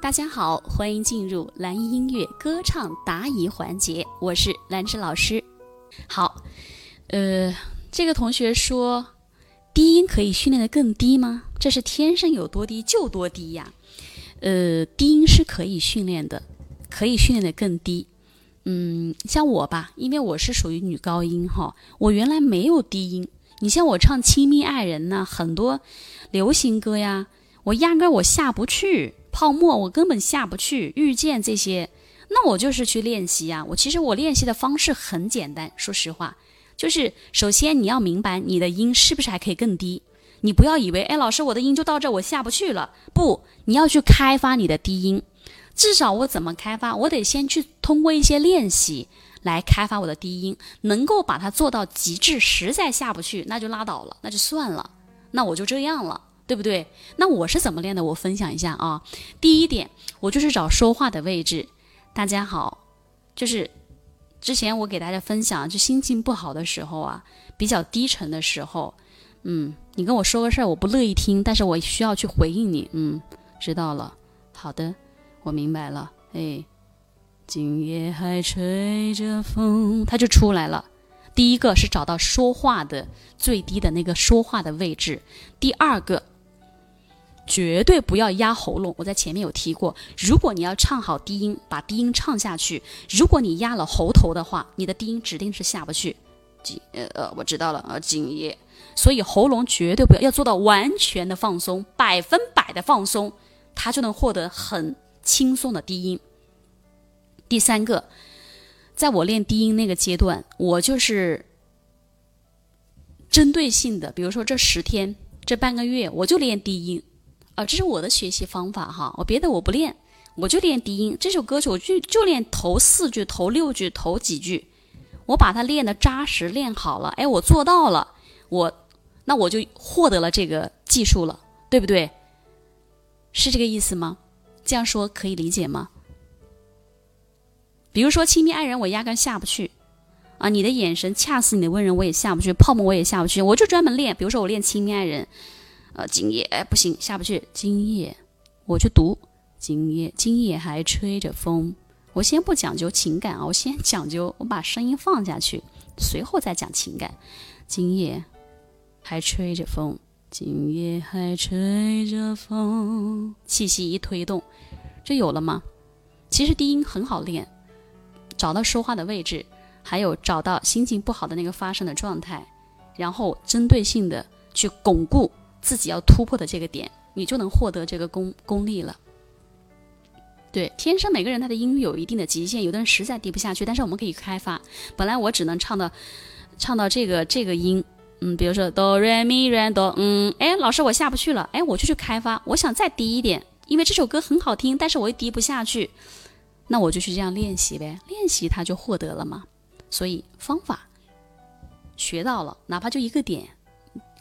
大家好，欢迎进入蓝音音乐歌唱答疑环节，我是兰芝老师。好，呃，这个同学说，低音可以训练的更低吗？这是天生有多低就多低呀。呃，低音是可以训练的，可以训练的更低。嗯，像我吧，因为我是属于女高音哈，我原来没有低音。你像我唱《亲密爱人》呢，很多流行歌呀，我压根我下不去。泡沫我根本下不去，遇见这些，那我就是去练习呀。我其实我练习的方式很简单，说实话，就是首先你要明白你的音是不是还可以更低。你不要以为，哎，老师我的音就到这，我下不去了。不，你要去开发你的低音。至少我怎么开发？我得先去通过一些练习来开发我的低音，能够把它做到极致。实在下不去，那就拉倒了，那就算了，那我就这样了。对不对？那我是怎么练的？我分享一下啊。第一点，我就是找说话的位置。大家好，就是之前我给大家分享，就心情不好的时候啊，比较低沉的时候，嗯，你跟我说个事儿，我不乐意听，但是我需要去回应你。嗯，知道了。好的，我明白了。哎，今夜还吹着风，它就出来了。第一个是找到说话的最低的那个说话的位置，第二个。绝对不要压喉咙，我在前面有提过。如果你要唱好低音，把低音唱下去，如果你压了喉头的话，你的低音指定是下不去。今呃呃，我知道了啊，今夜，所以喉咙绝对不要要做到完全的放松，百分百的放松，它就能获得很轻松的低音。第三个，在我练低音那个阶段，我就是针对性的，比如说这十天、这半个月，我就练低音。啊，这是我的学习方法哈，我别的我不练，我就练低音。这首歌曲我就就练头四句、头六句、头几句，我把它练的扎实，练好了，哎，我做到了，我那我就获得了这个技术了，对不对？是这个意思吗？这样说可以理解吗？比如说《亲密爱人》，我压根下不去啊，你的眼神恰似你的温柔，我也下不去，泡沫我也下不去，我就专门练。比如说我练《亲密爱人》。呃，今夜哎不行，下不去。今夜我去读，今夜今夜还吹着风。我先不讲究情感啊，我先讲究，我把声音放下去，随后再讲情感。今夜还吹着风，今夜还吹着风。气息一推动，就有了吗？其实低音很好练，找到说话的位置，还有找到心情不好的那个发声的状态，然后针对性的去巩固。自己要突破的这个点，你就能获得这个功功力了。对，天生每个人他的音域有一定的极限，有的人实在低不下去，但是我们可以开发。本来我只能唱到唱到这个这个音，嗯，比如说哆来咪来哆，嗯，哎，老师我下不去了，哎，我就去开发，我想再低一点，因为这首歌很好听，但是我又低不下去，那我就去这样练习呗，练习它就获得了嘛。所以方法学到了，哪怕就一个点。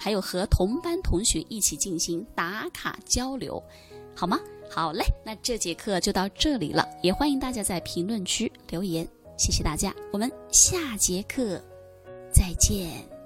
还有和同班同学一起进行打卡交流，好吗？好嘞，那这节课就到这里了，也欢迎大家在评论区留言，谢谢大家，我们下节课再见。